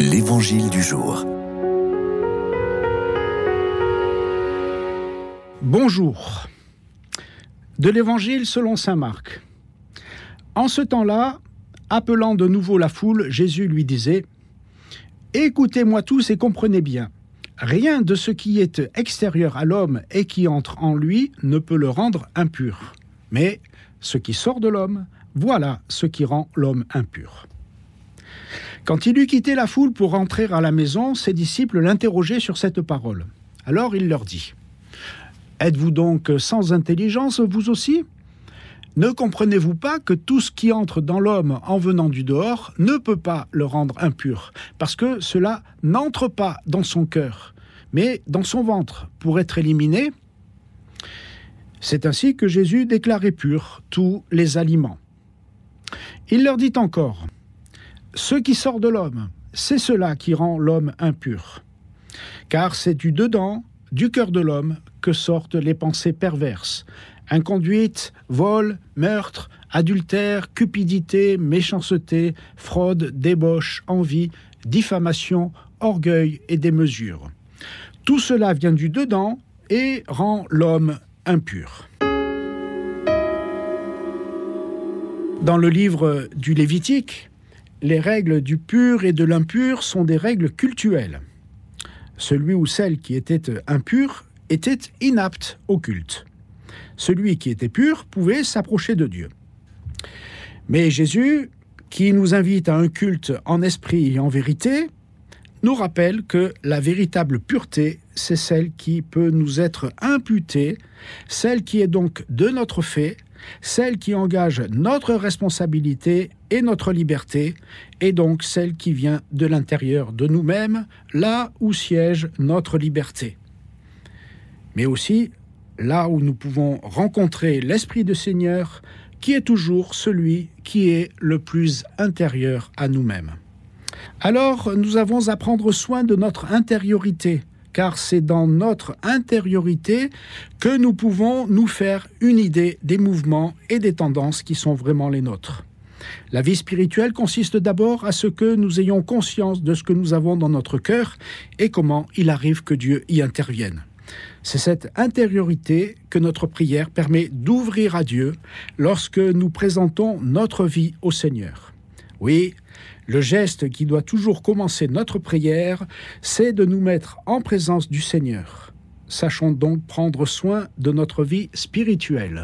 L'Évangile du jour. Bonjour. De l'Évangile selon Saint Marc. En ce temps-là, appelant de nouveau la foule, Jésus lui disait Écoutez-moi tous et comprenez bien. Rien de ce qui est extérieur à l'homme et qui entre en lui ne peut le rendre impur. Mais ce qui sort de l'homme, voilà ce qui rend l'homme impur. Quand il eut quitté la foule pour rentrer à la maison, ses disciples l'interrogeaient sur cette parole. Alors il leur dit Êtes-vous donc sans intelligence, vous aussi? Ne comprenez-vous pas que tout ce qui entre dans l'homme en venant du dehors ne peut pas le rendre impur, parce que cela n'entre pas dans son cœur, mais dans son ventre, pour être éliminé? C'est ainsi que Jésus déclarait pur tous les aliments. Il leur dit encore Ce qui sort de l'homme, c'est cela qui rend l'homme impur. Car c'est du dedans, du cœur de l'homme, que sortent les pensées perverses. Inconduite, vol, meurtre, adultère, cupidité, méchanceté, fraude, débauche, envie, diffamation, orgueil et démesure. Tout cela vient du dedans et rend l'homme impur. Dans le livre du Lévitique, les règles du pur et de l'impur sont des règles cultuelles. Celui ou celle qui était impur était inapte au culte. Celui qui était pur pouvait s'approcher de Dieu. Mais Jésus, qui nous invite à un culte en esprit et en vérité, nous rappelle que la véritable pureté, c'est celle qui peut nous être imputée, celle qui est donc de notre fait, celle qui engage notre responsabilité et notre liberté, et donc celle qui vient de l'intérieur de nous-mêmes, là où siège notre liberté mais aussi là où nous pouvons rencontrer l'Esprit du Seigneur, qui est toujours celui qui est le plus intérieur à nous-mêmes. Alors nous avons à prendre soin de notre intériorité, car c'est dans notre intériorité que nous pouvons nous faire une idée des mouvements et des tendances qui sont vraiment les nôtres. La vie spirituelle consiste d'abord à ce que nous ayons conscience de ce que nous avons dans notre cœur et comment il arrive que Dieu y intervienne. C'est cette intériorité que notre prière permet d'ouvrir à Dieu lorsque nous présentons notre vie au Seigneur. Oui, le geste qui doit toujours commencer notre prière, c'est de nous mettre en présence du Seigneur. Sachons donc prendre soin de notre vie spirituelle.